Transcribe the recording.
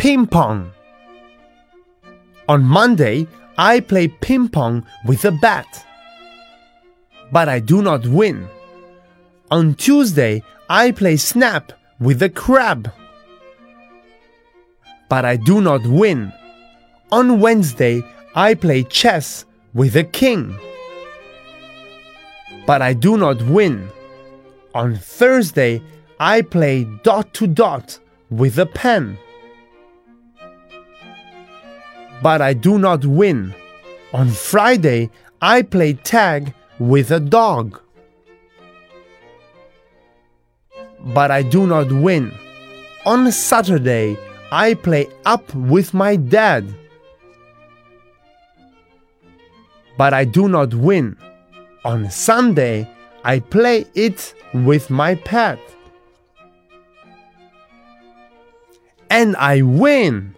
ping pong. On Monday, I play ping pong with a bat. But I do not win. On Tuesday, I play snap with a crab. But I do not win. On Wednesday, I play chess with a king. But I do not win. On Thursday, I play dot to dot with a pen. But I do not win. On Friday, I play tag with a dog. But I do not win. On Saturday, I play up with my dad. But I do not win. On Sunday, I play it with my pet. And I win!